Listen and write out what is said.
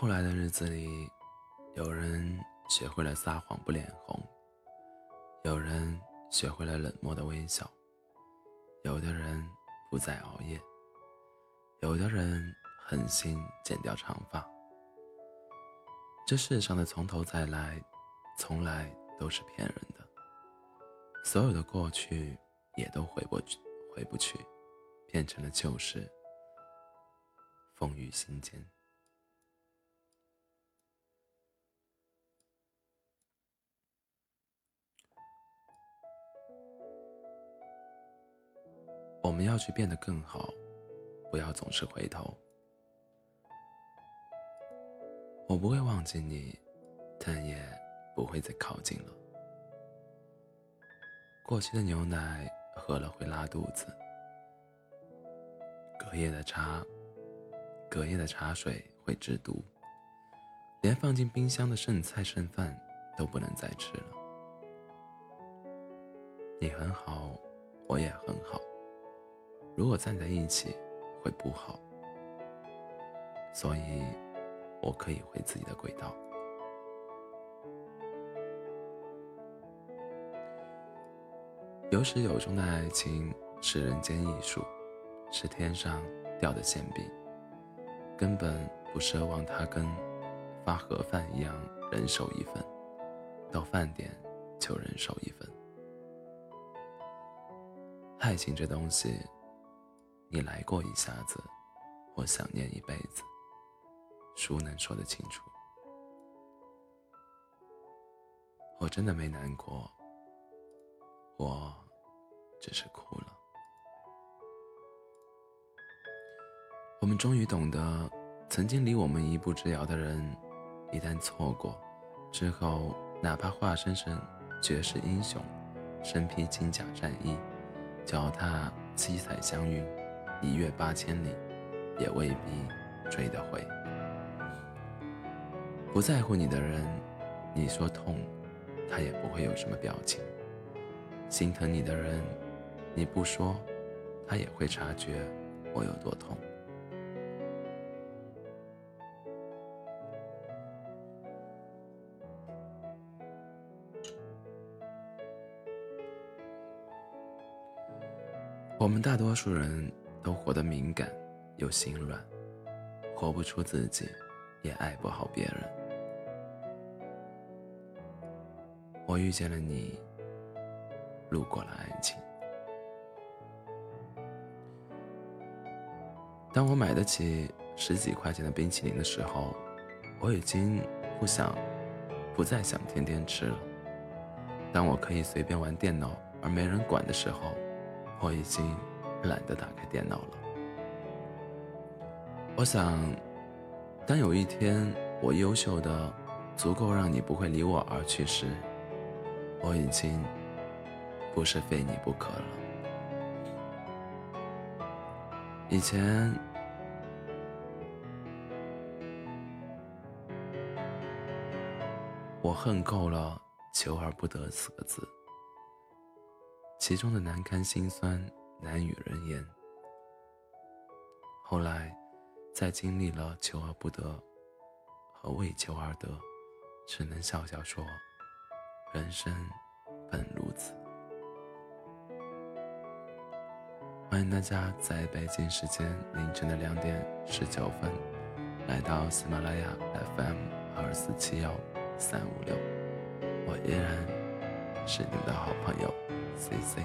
后来的日子里，有人学会了撒谎不脸红，有人学会了冷漠的微笑，有的人不再熬夜，有的人狠心剪掉长发。这世上的从头再来，从来都是骗人的。所有的过去也都回不去，回不去，变成了旧事，风雨心间。我们要去变得更好，不要总是回头。我不会忘记你，但也不会再靠近了。过期的牛奶喝了会拉肚子，隔夜的茶，隔夜的茶水会制毒，连放进冰箱的剩菜剩饭都不能再吃了。你很好，我也很好。如果站在一起会不好，所以我可以回自己的轨道。有始有终的爱情是人间艺术，是天上掉的馅饼，根本不奢望它跟发盒饭一样人手一份，到饭点就人手一份。爱情这东西。你来过一下子，我想念一辈子，孰能说得清楚？我真的没难过，我只是哭了。我们终于懂得，曾经离我们一步之遥的人，一旦错过之后，哪怕化身成绝世英雄，身披金甲战衣，脚踏七彩祥云。一月八千里，也未必追得回。不在乎你的人，你说痛，他也不会有什么表情；心疼你的人，你不说，他也会察觉我有多痛。我们大多数人。都活得敏感又心软，活不出自己，也爱不好别人。我遇见了你，路过了爱情。当我买得起十几块钱的冰淇淋的时候，我已经不想，不再想天天吃了。当我可以随便玩电脑而没人管的时候，我已经。懒得打开电脑了。我想，当有一天我优秀的足够让你不会离我而去时，我已经不是非你不可了。以前，我恨够了“求而不得”四个字，其中的难堪心酸。难与人言。后来，在经历了求而不得和为求而得，只能笑笑说：“人生本如此。”欢迎大家在北京时间凌晨的两点十九分，来到喜马拉雅 FM 二四七幺三五六，我依然是你的好朋友 C C。